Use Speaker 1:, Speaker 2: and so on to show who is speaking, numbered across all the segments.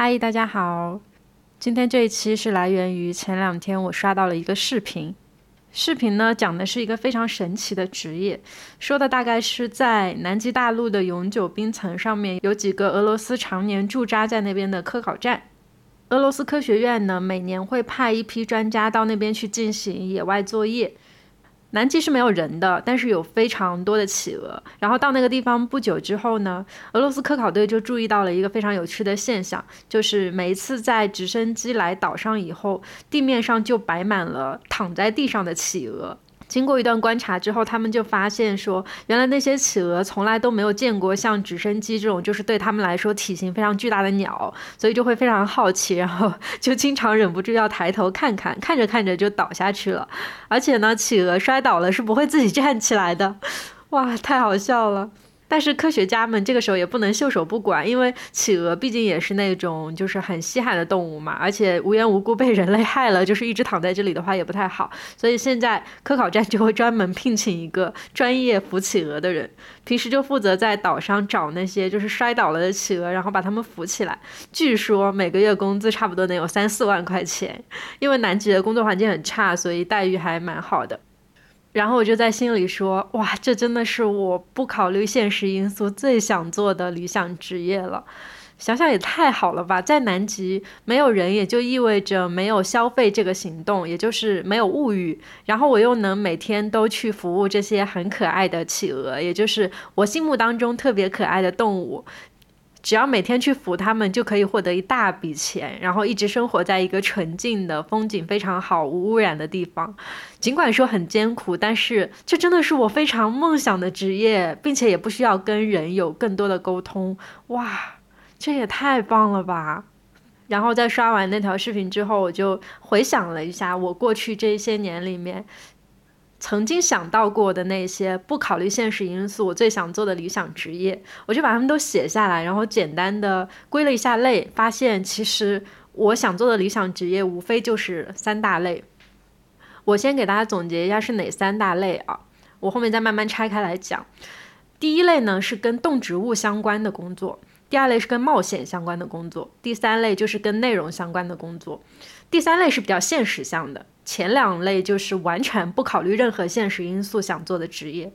Speaker 1: 嗨，大家好。今天这一期是来源于前两天我刷到了一个视频，视频呢讲的是一个非常神奇的职业，说的大概是在南极大陆的永久冰层上面有几个俄罗斯常年驻扎在那边的科考站，俄罗斯科学院呢每年会派一批专家到那边去进行野外作业。南极是没有人的，但是有非常多的企鹅。然后到那个地方不久之后呢，俄罗斯科考队就注意到了一个非常有趣的现象，就是每一次在直升机来岛上以后，地面上就摆满了躺在地上的企鹅。经过一段观察之后，他们就发现说，原来那些企鹅从来都没有见过像直升机这种，就是对他们来说体型非常巨大的鸟，所以就会非常好奇，然后就经常忍不住要抬头看看，看着看着就倒下去了。而且呢，企鹅摔倒了是不会自己站起来的，哇，太好笑了。但是科学家们这个时候也不能袖手不管，因为企鹅毕竟也是那种就是很稀罕的动物嘛，而且无缘无故被人类害了，就是一直躺在这里的话也不太好。所以现在科考站就会专门聘请一个专业扶企鹅的人，平时就负责在岛上找那些就是摔倒了的企鹅，然后把它们扶起来。据说每个月工资差不多能有三四万块钱，因为南极的工作环境很差，所以待遇还蛮好的。然后我就在心里说：“哇，这真的是我不考虑现实因素最想做的理想职业了。想想也太好了吧！在南极没有人，也就意味着没有消费这个行动，也就是没有物欲。然后我又能每天都去服务这些很可爱的企鹅，也就是我心目当中特别可爱的动物。”只要每天去扶他们，就可以获得一大笔钱，然后一直生活在一个纯净的、风景非常好、无污染的地方。尽管说很艰苦，但是这真的是我非常梦想的职业，并且也不需要跟人有更多的沟通。哇，这也太棒了吧！然后在刷完那条视频之后，我就回想了一下我过去这些年里面。曾经想到过的那些不考虑现实因素，我最想做的理想职业，我就把它们都写下来，然后简单的归了一下类，发现其实我想做的理想职业无非就是三大类。我先给大家总结一下是哪三大类啊？我后面再慢慢拆开来讲。第一类呢是跟动植物相关的工作，第二类是跟冒险相关的工作，第三类就是跟内容相关的工作。第三类是比较现实向的。前两类就是完全不考虑任何现实因素想做的职业。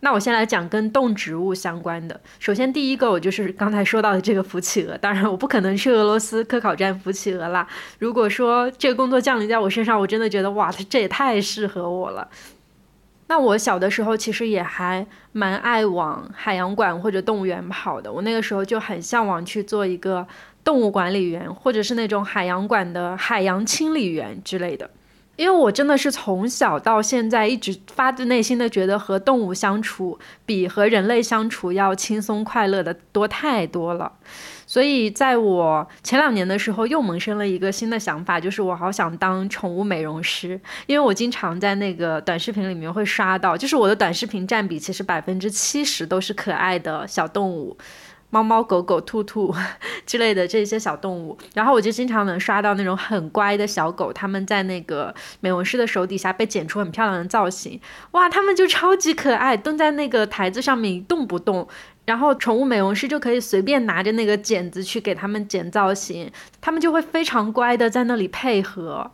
Speaker 1: 那我先来讲跟动植物相关的。首先第一个，我就是刚才说到的这个扶企鹅。当然，我不可能去俄罗斯科考站扶企鹅啦。如果说这个工作降临在我身上，我真的觉得哇，它这也太适合我了。那我小的时候其实也还蛮爱往海洋馆或者动物园跑的。我那个时候就很向往去做一个动物管理员，或者是那种海洋馆的海洋清理员之类的。因为我真的是从小到现在一直发自内心的觉得和动物相处比和人类相处要轻松快乐的多太多了，所以在我前两年的时候又萌生了一个新的想法，就是我好想当宠物美容师，因为我经常在那个短视频里面会刷到，就是我的短视频占比其实百分之七十都是可爱的小动物。猫猫狗狗、兔兔 之类的这些小动物，然后我就经常能刷到那种很乖的小狗，它们在那个美容师的手底下被剪出很漂亮的造型，哇，它们就超级可爱，蹲在那个台子上面一动不动，然后宠物美容师就可以随便拿着那个剪子去给它们剪造型，它们就会非常乖的在那里配合。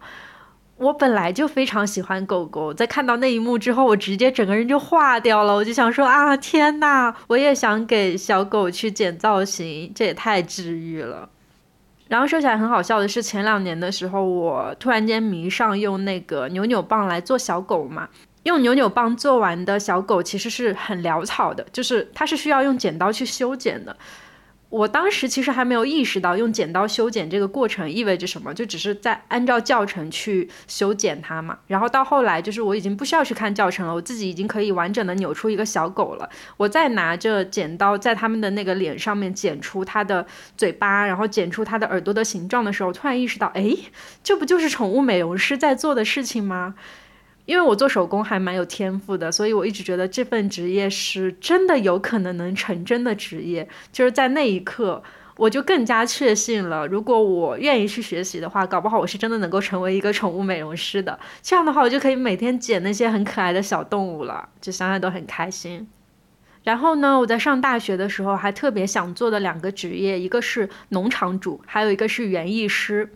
Speaker 1: 我本来就非常喜欢狗狗，在看到那一幕之后，我直接整个人就化掉了。我就想说啊，天呐，我也想给小狗去剪造型，这也太治愈了。然后说起来很好笑的是，前两年的时候，我突然间迷上用那个扭扭棒来做小狗嘛。用扭扭棒做完的小狗其实是很潦草的，就是它是需要用剪刀去修剪的。我当时其实还没有意识到用剪刀修剪这个过程意味着什么，就只是在按照教程去修剪它嘛。然后到后来，就是我已经不需要去看教程了，我自己已经可以完整的扭出一个小狗了。我再拿着剪刀在他们的那个脸上面剪出它的嘴巴，然后剪出它的耳朵的形状的时候，突然意识到，哎，这不就是宠物美容师在做的事情吗？因为我做手工还蛮有天赋的，所以我一直觉得这份职业是真的有可能能成真的职业。就是在那一刻，我就更加确信了，如果我愿意去学习的话，搞不好我是真的能够成为一个宠物美容师的。这样的话，我就可以每天剪那些很可爱的小动物了，就想想都很开心。然后呢，我在上大学的时候还特别想做的两个职业，一个是农场主，还有一个是园艺师。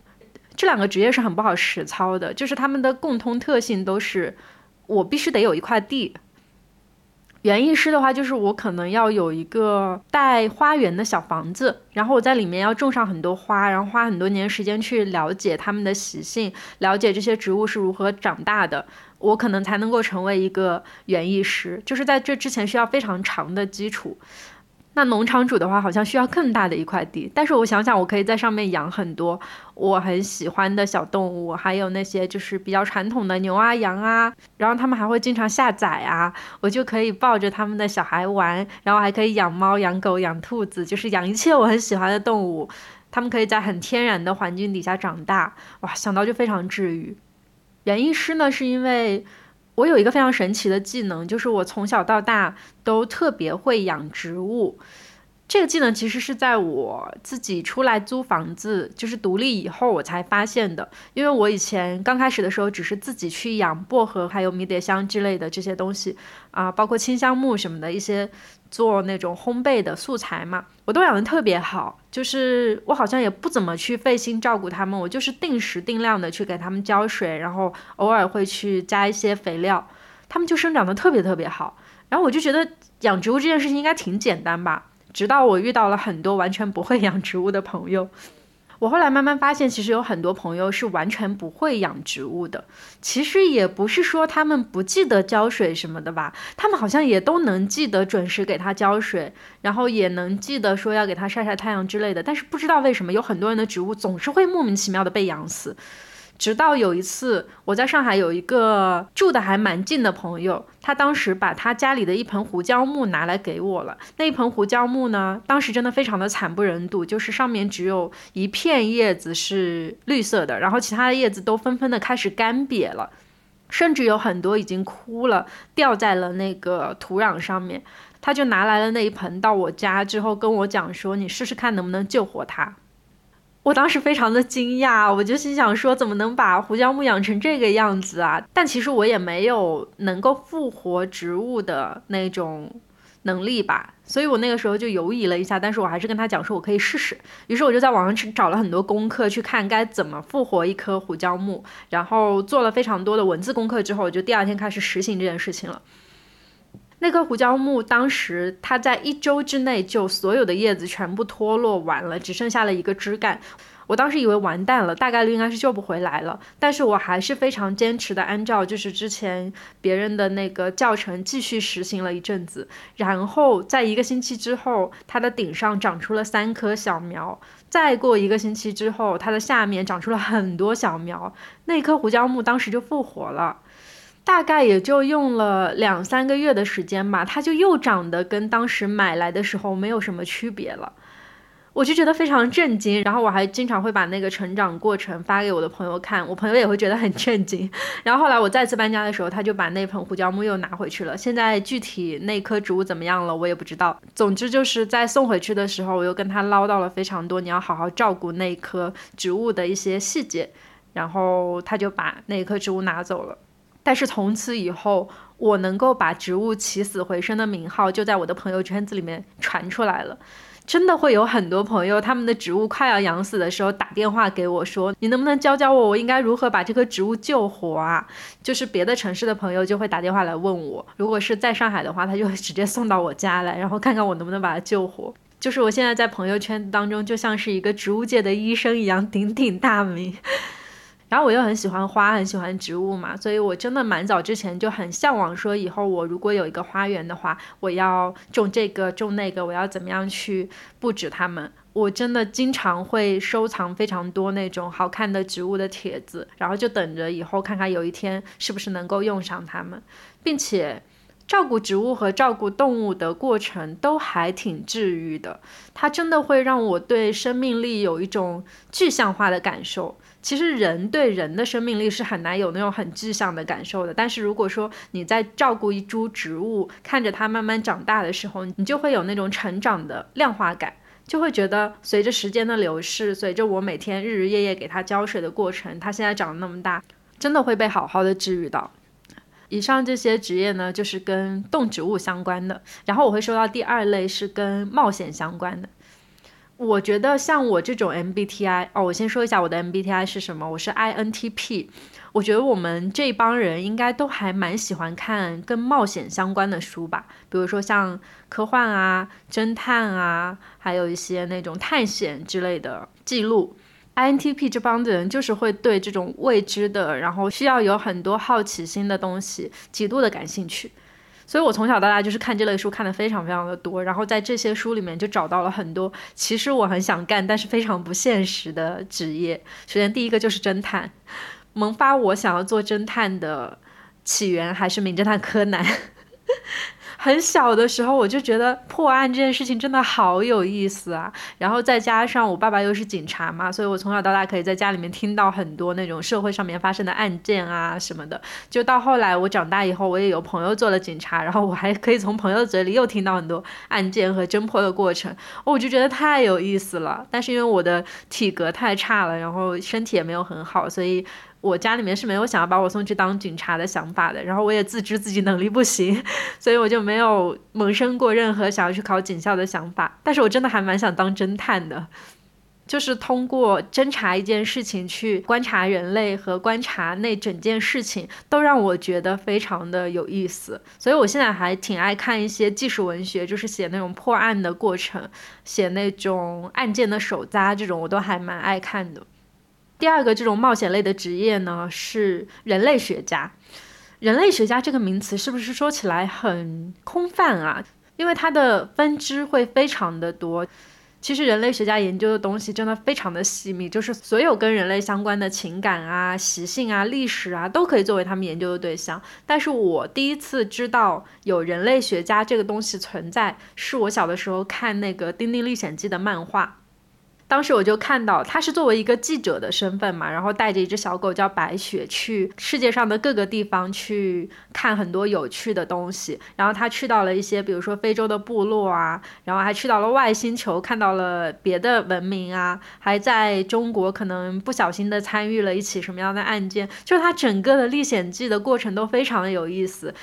Speaker 1: 这两个职业是很不好实操的，就是他们的共通特性都是我必须得有一块地。园艺师的话，就是我可能要有一个带花园的小房子，然后我在里面要种上很多花，然后花很多年时间去了解它们的习性，了解这些植物是如何长大的。我可能才能够成为一个园艺师，就是在这之前需要非常长的基础。那农场主的话，好像需要更大的一块地，但是我想想，我可以在上面养很多我很喜欢的小动物，还有那些就是比较传统的牛啊、羊啊，然后他们还会经常下崽啊，我就可以抱着他们的小孩玩，然后还可以养猫、养狗、养兔子，就是养一切我很喜欢的动物，他们可以在很天然的环境底下长大，哇，想到就非常治愈。园艺师呢，是因为我有一个非常神奇的技能，就是我从小到大都特别会养植物。这个技能其实是在我自己出来租房子，就是独立以后我才发现的。因为我以前刚开始的时候，只是自己去养薄荷、还有迷迭香之类的这些东西啊，包括清香木什么的一些。做那种烘焙的素材嘛，我都养的特别好，就是我好像也不怎么去费心照顾它们，我就是定时定量的去给它们浇水，然后偶尔会去加一些肥料，它们就生长的特别特别好。然后我就觉得养植物这件事情应该挺简单吧，直到我遇到了很多完全不会养植物的朋友。我后来慢慢发现，其实有很多朋友是完全不会养植物的。其实也不是说他们不记得浇水什么的吧，他们好像也都能记得准时给它浇水，然后也能记得说要给它晒晒太阳之类的。但是不知道为什么，有很多人的植物总是会莫名其妙的被养死。直到有一次，我在上海有一个住的还蛮近的朋友，他当时把他家里的一盆胡椒木拿来给我了。那一盆胡椒木呢，当时真的非常的惨不忍睹，就是上面只有一片叶子是绿色的，然后其他的叶子都纷纷的开始干瘪了，甚至有很多已经枯了，掉在了那个土壤上面。他就拿来了那一盆到我家之后跟我讲说：“你试试看能不能救活它。”我当时非常的惊讶，我就心想说，怎么能把胡椒木养成这个样子啊？但其实我也没有能够复活植物的那种能力吧，所以我那个时候就犹疑了一下，但是我还是跟他讲说，我可以试试。于是我就在网上去找了很多功课，去看该怎么复活一棵胡椒木，然后做了非常多的文字功课之后，我就第二天开始实行这件事情了。那棵胡椒木当时它在一周之内就所有的叶子全部脱落完了，只剩下了一个枝干。我当时以为完蛋了，大概率应该是救不回来了。但是我还是非常坚持的按照就是之前别人的那个教程继续实行了一阵子。然后在一个星期之后，它的顶上长出了三棵小苗。再过一个星期之后，它的下面长出了很多小苗。那棵胡椒木当时就复活了。大概也就用了两三个月的时间吧，它就又长得跟当时买来的时候没有什么区别了，我就觉得非常震惊。然后我还经常会把那个成长过程发给我的朋友看，我朋友也会觉得很震惊。然后后来我再次搬家的时候，他就把那盆胡椒木又拿回去了。现在具体那棵植物怎么样了，我也不知道。总之就是在送回去的时候，我又跟他唠叨了非常多，你要好好照顾那棵植物的一些细节。然后他就把那棵植物拿走了。但是从此以后，我能够把植物起死回生的名号就在我的朋友圈子里面传出来了。真的会有很多朋友，他们的植物快要养死的时候打电话给我说：“你能不能教教我，我应该如何把这棵植物救活啊？”就是别的城市的朋友就会打电话来问我，如果是在上海的话，他就会直接送到我家来，然后看看我能不能把它救活。就是我现在在朋友圈当中就像是一个植物界的医生一样，鼎鼎大名。然后我又很喜欢花，很喜欢植物嘛，所以我真的蛮早之前就很向往，说以后我如果有一个花园的话，我要种这个种那个，我要怎么样去布置它们。我真的经常会收藏非常多那种好看的植物的帖子，然后就等着以后看看有一天是不是能够用上它们，并且照顾植物和照顾动物的过程都还挺治愈的，它真的会让我对生命力有一种具象化的感受。其实人对人的生命力是很难有那种很具象的感受的，但是如果说你在照顾一株植物，看着它慢慢长大的时候，你就会有那种成长的量化感，就会觉得随着时间的流逝，随着我每天日日夜夜给它浇水的过程，它现在长得那么大，真的会被好好的治愈到。以上这些职业呢，就是跟动植物相关的。然后我会说到第二类是跟冒险相关的。我觉得像我这种 MBTI 哦，我先说一下我的 MBTI 是什么，我是 INTP。我觉得我们这帮人应该都还蛮喜欢看跟冒险相关的书吧，比如说像科幻啊、侦探啊，还有一些那种探险之类的记录。INTP 这帮的人就是会对这种未知的，然后需要有很多好奇心的东西极度的感兴趣。所以我从小到大就是看这类书看的非常非常的多，然后在这些书里面就找到了很多其实我很想干但是非常不现实的职业。首先第一个就是侦探，萌发我想要做侦探的起源还是名侦探柯南。很小的时候我就觉得破案这件事情真的好有意思啊，然后再加上我爸爸又是警察嘛，所以我从小到大可以在家里面听到很多那种社会上面发生的案件啊什么的。就到后来我长大以后，我也有朋友做了警察，然后我还可以从朋友嘴里又听到很多案件和侦破的过程，我就觉得太有意思了。但是因为我的体格太差了，然后身体也没有很好，所以。我家里面是没有想要把我送去当警察的想法的，然后我也自知自己能力不行，所以我就没有萌生过任何想要去考警校的想法。但是我真的还蛮想当侦探的，就是通过侦查一件事情去观察人类和观察那整件事情，都让我觉得非常的有意思。所以我现在还挺爱看一些纪实文学，就是写那种破案的过程，写那种案件的手札这种，我都还蛮爱看的。第二个这种冒险类的职业呢，是人类学家。人类学家这个名词是不是说起来很空泛啊？因为它的分支会非常的多。其实人类学家研究的东西真的非常的细密，就是所有跟人类相关的情感啊、习性啊、历史啊，都可以作为他们研究的对象。但是我第一次知道有人类学家这个东西存在，是我小的时候看那个《丁丁历险记》的漫画。当时我就看到他是作为一个记者的身份嘛，然后带着一只小狗叫白雪去世界上的各个地方去看很多有趣的东西。然后他去到了一些，比如说非洲的部落啊，然后还去到了外星球，看到了别的文明啊，还在中国可能不小心的参与了一起什么样的案件。就是他整个的历险记的过程都非常的有意思。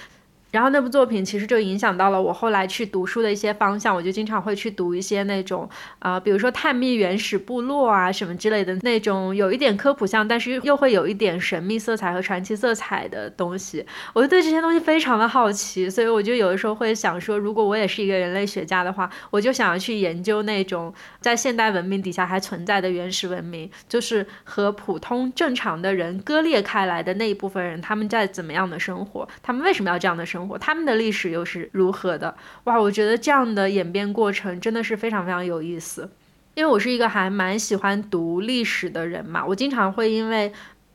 Speaker 1: 然后那部作品其实就影响到了我后来去读书的一些方向，我就经常会去读一些那种啊，比如说探秘原始部落啊什么之类的那种有一点科普向，但是又会有一点神秘色彩和传奇色彩的东西。我就对这些东西非常的好奇，所以我就有的时候会想说，如果我也是一个人类学家的话，我就想要去研究那种在现代文明底下还存在的原始文明，就是和普通正常的人割裂开来的那一部分人，他们在怎么样的生活，他们为什么要这样的生活。他们的历史又是如何的？哇，我觉得这样的演变过程真的是非常非常有意思。因为我是一个还蛮喜欢读历史的人嘛，我经常会因为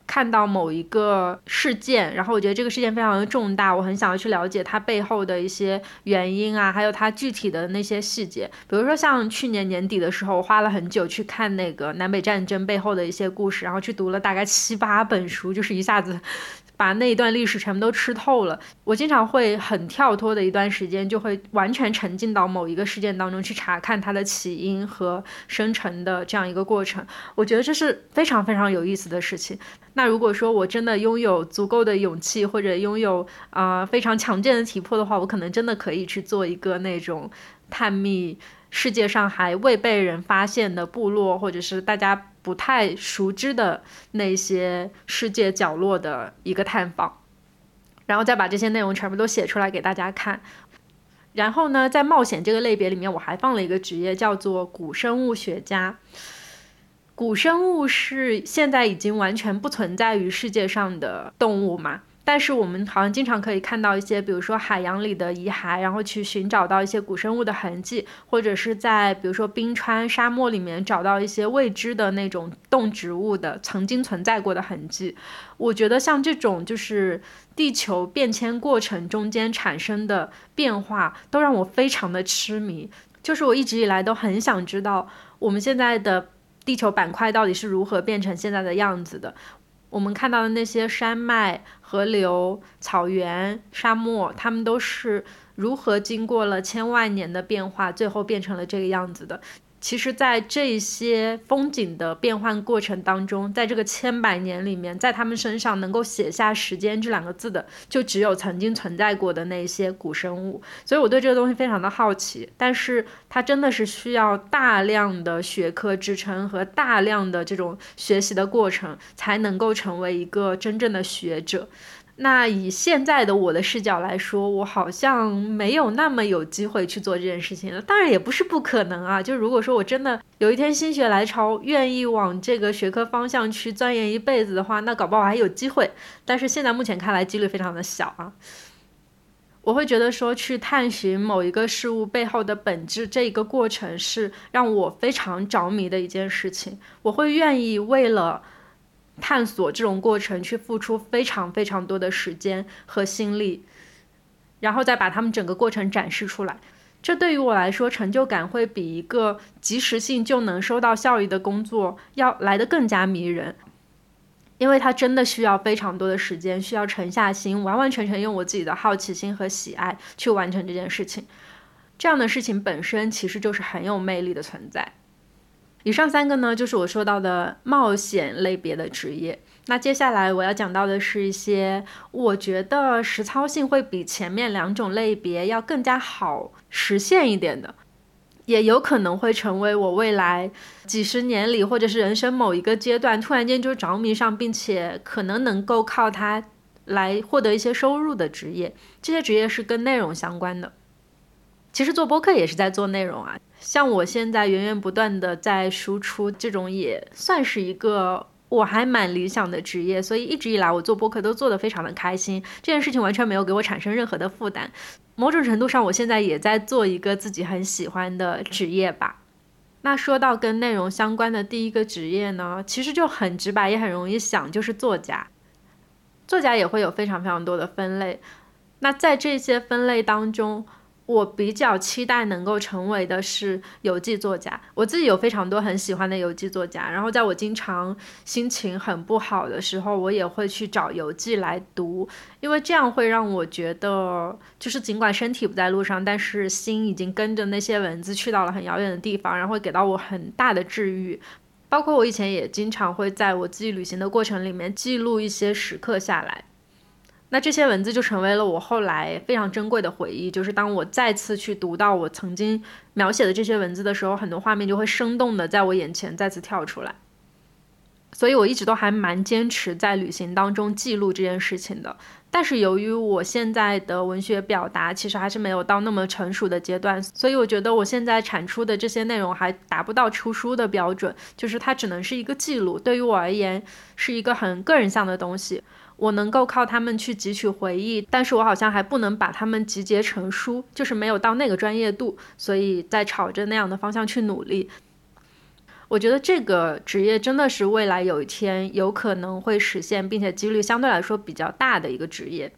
Speaker 1: 看到某一个事件，然后我觉得这个事件非常的重大，我很想要去了解它背后的一些原因啊，还有它具体的那些细节。比如说像去年年底的时候，我花了很久去看那个南北战争背后的一些故事，然后去读了大概七八本书，就是一下子。把那一段历史全部都吃透了。我经常会很跳脱的一段时间，就会完全沉浸到某一个事件当中去查看它的起因和生成的这样一个过程。我觉得这是非常非常有意思的事情。那如果说我真的拥有足够的勇气，或者拥有啊非常强健的体魄的话，我可能真的可以去做一个那种探秘世界上还未被人发现的部落，或者是大家。不太熟知的那些世界角落的一个探访，然后再把这些内容全部都写出来给大家看。然后呢，在冒险这个类别里面，我还放了一个职业叫做古生物学家。古生物是现在已经完全不存在于世界上的动物嘛？但是我们好像经常可以看到一些，比如说海洋里的遗骸，然后去寻找到一些古生物的痕迹，或者是在比如说冰川、沙漠里面找到一些未知的那种动植物的曾经存在过的痕迹。我觉得像这种就是地球变迁过程中间产生的变化，都让我非常的痴迷。就是我一直以来都很想知道，我们现在的地球板块到底是如何变成现在的样子的。我们看到的那些山脉、河流、草原、沙漠，它们都是如何经过了千万年的变化，最后变成了这个样子的。其实，在这些风景的变换过程当中，在这个千百年里面，在他们身上能够写下“时间”这两个字的，就只有曾经存在过的那些古生物。所以我对这个东西非常的好奇，但是它真的是需要大量的学科支撑和大量的这种学习的过程，才能够成为一个真正的学者。那以现在的我的视角来说，我好像没有那么有机会去做这件事情了。当然也不是不可能啊，就如果说我真的有一天心血来潮，愿意往这个学科方向去钻研一辈子的话，那搞不好还有机会。但是现在目前看来，几率非常的小啊。我会觉得说，去探寻某一个事物背后的本质，这一个过程是让我非常着迷的一件事情。我会愿意为了。探索这种过程，去付出非常非常多的时间和心力，然后再把他们整个过程展示出来。这对于我来说，成就感会比一个及时性就能收到效益的工作要来得更加迷人，因为它真的需要非常多的时间，需要沉下心，完完全全用我自己的好奇心和喜爱去完成这件事情。这样的事情本身其实就是很有魅力的存在。以上三个呢，就是我说到的冒险类别的职业。那接下来我要讲到的是一些我觉得实操性会比前面两种类别要更加好实现一点的，也有可能会成为我未来几十年里或者是人生某一个阶段突然间就着迷上，并且可能能够靠它来获得一些收入的职业。这些职业是跟内容相关的。其实做播客也是在做内容啊。像我现在源源不断的在输出，这种也算是一个我还蛮理想的职业，所以一直以来我做播客都做得非常的开心，这件事情完全没有给我产生任何的负担。某种程度上，我现在也在做一个自己很喜欢的职业吧。那说到跟内容相关的第一个职业呢，其实就很直白，也很容易想，就是作家。作家也会有非常非常多的分类，那在这些分类当中。我比较期待能够成为的是游记作家。我自己有非常多很喜欢的游记作家，然后在我经常心情很不好的时候，我也会去找游记来读，因为这样会让我觉得，就是尽管身体不在路上，但是心已经跟着那些文字去到了很遥远的地方，然后会给到我很大的治愈。包括我以前也经常会在我自己旅行的过程里面记录一些时刻下来。那这些文字就成为了我后来非常珍贵的回忆。就是当我再次去读到我曾经描写的这些文字的时候，很多画面就会生动的在我眼前再次跳出来。所以我一直都还蛮坚持在旅行当中记录这件事情的。但是由于我现在的文学表达其实还是没有到那么成熟的阶段，所以我觉得我现在产出的这些内容还达不到出书的标准，就是它只能是一个记录。对于我而言，是一个很个人向的东西。我能够靠他们去汲取回忆，但是我好像还不能把他们集结成书，就是没有到那个专业度，所以在朝着那样的方向去努力。我觉得这个职业真的是未来有一天有可能会实现，并且几率相对来说比较大的一个职业，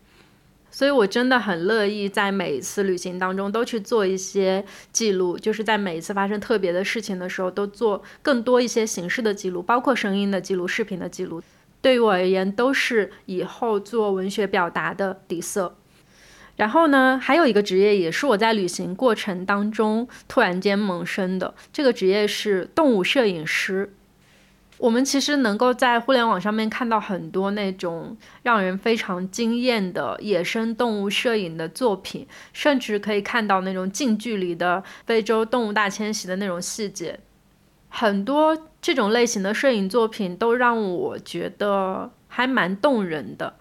Speaker 1: 所以我真的很乐意在每一次旅行当中都去做一些记录，就是在每一次发生特别的事情的时候都做更多一些形式的记录，包括声音的记录、视频的记录。对于我而言，都是以后做文学表达的底色。然后呢，还有一个职业，也是我在旅行过程当中突然间萌生的。这个职业是动物摄影师。我们其实能够在互联网上面看到很多那种让人非常惊艳的野生动物摄影的作品，甚至可以看到那种近距离的非洲动物大迁徙的那种细节。很多这种类型的摄影作品都让我觉得还蛮动人的，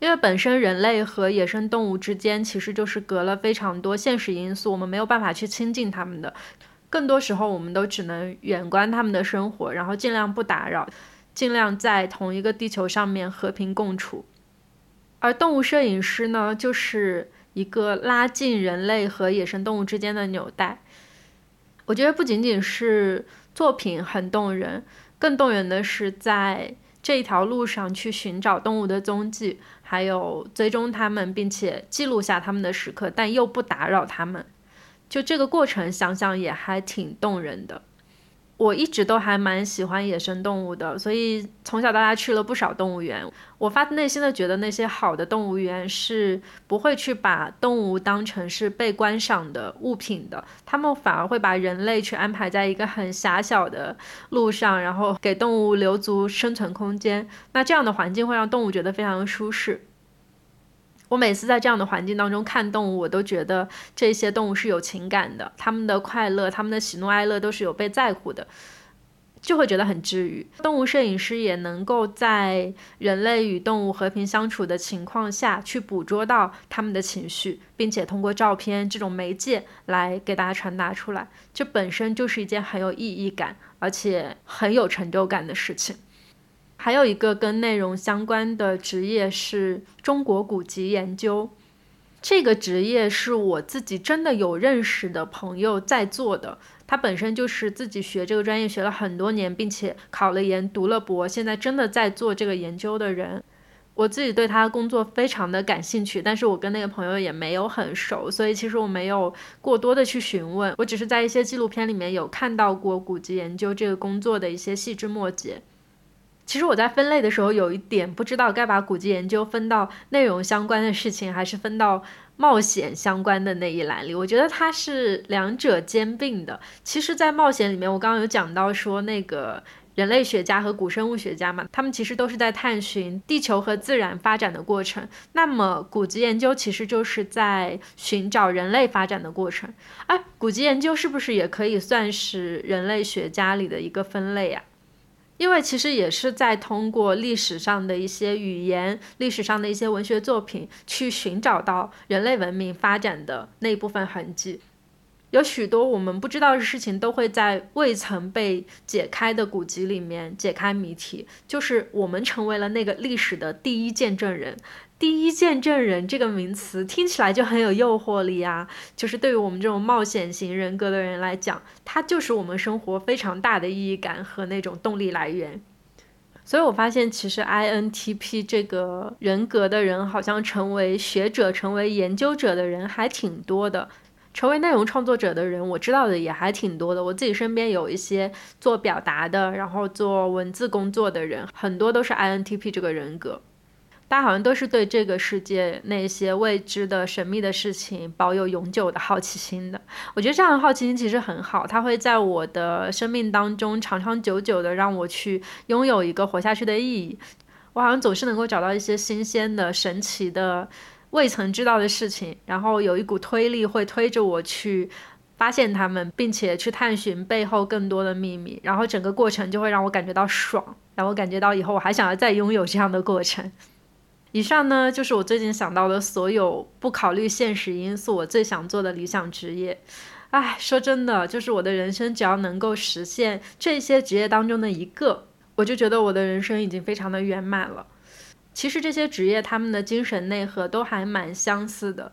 Speaker 1: 因为本身人类和野生动物之间其实就是隔了非常多现实因素，我们没有办法去亲近它们的，更多时候我们都只能远观他们的生活，然后尽量不打扰，尽量在同一个地球上面和平共处。而动物摄影师呢，就是一个拉近人类和野生动物之间的纽带。我觉得不仅仅是作品很动人，更动人的是在这一条路上去寻找动物的踪迹，还有追踪它们，并且记录下它们的时刻，但又不打扰它们。就这个过程，想想也还挺动人的。我一直都还蛮喜欢野生动物的，所以从小到大去了不少动物园。我发自内心的觉得那些好的动物园是不会去把动物当成是被观赏的物品的，他们反而会把人类去安排在一个很狭小的路上，然后给动物留足生存空间。那这样的环境会让动物觉得非常舒适。我每次在这样的环境当中看动物，我都觉得这些动物是有情感的，他们的快乐、他们的喜怒哀乐都是有被在乎的，就会觉得很治愈。动物摄影师也能够在人类与动物和平相处的情况下去捕捉到他们的情绪，并且通过照片这种媒介来给大家传达出来，这本身就是一件很有意义感，而且很有成就感的事情。还有一个跟内容相关的职业是中国古籍研究，这个职业是我自己真的有认识的朋友在做的，他本身就是自己学这个专业学了很多年，并且考了研、读了博，现在真的在做这个研究的人。我自己对他的工作非常的感兴趣，但是我跟那个朋友也没有很熟，所以其实我没有过多的去询问，我只是在一些纪录片里面有看到过古籍研究这个工作的一些细枝末节。其实我在分类的时候有一点不知道该把古籍研究分到内容相关的事情，还是分到冒险相关的那一栏里。我觉得它是两者兼并的。其实，在冒险里面，我刚刚有讲到说，那个人类学家和古生物学家嘛，他们其实都是在探寻地球和自然发展的过程。那么，古籍研究其实就是在寻找人类发展的过程。哎，古籍研究是不是也可以算是人类学家里的一个分类啊？因为其实也是在通过历史上的一些语言、历史上的一些文学作品，去寻找到人类文明发展的那部分痕迹。有许多我们不知道的事情，都会在未曾被解开的古籍里面解开谜题，就是我们成为了那个历史的第一见证人。第一见证人这个名词听起来就很有诱惑力啊！就是对于我们这种冒险型人格的人来讲，它就是我们生活非常大的意义感和那种动力来源。所以我发现，其实 INTP 这个人格的人，好像成为学者、成为研究者的人还挺多的。成为内容创作者的人，我知道的也还挺多的。我自己身边有一些做表达的，然后做文字工作的人，很多都是 INTP 这个人格。大家好像都是对这个世界那些未知的神秘的事情保有永久的好奇心的。我觉得这样的好奇心其实很好，它会在我的生命当中长长久久的让我去拥有一个活下去的意义。我好像总是能够找到一些新鲜的、神奇的、未曾知道的事情，然后有一股推力会推着我去发现它们，并且去探寻背后更多的秘密。然后整个过程就会让我感觉到爽，让我感觉到以后我还想要再拥有这样的过程。以上呢，就是我最近想到的所有不考虑现实因素，我最想做的理想职业。唉，说真的，就是我的人生只要能够实现这些职业当中的一个，我就觉得我的人生已经非常的圆满了。其实这些职业他们的精神内核都还蛮相似的，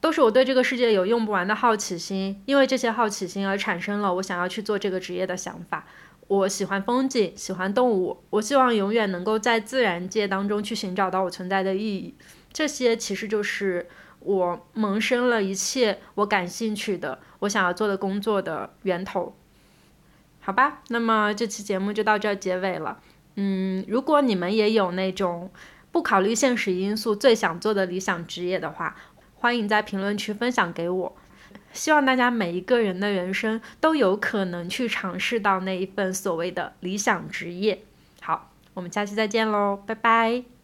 Speaker 1: 都是我对这个世界有用不完的好奇心，因为这些好奇心而产生了我想要去做这个职业的想法。我喜欢风景，喜欢动物。我希望永远能够在自然界当中去寻找到我存在的意义。这些其实就是我萌生了一切我感兴趣的、我想要做的工作的源头。好吧，那么这期节目就到这结尾了。嗯，如果你们也有那种不考虑现实因素最想做的理想职业的话，欢迎在评论区分享给我。希望大家每一个人的人生都有可能去尝试到那一份所谓的理想职业。好，我们下期再见喽，拜拜。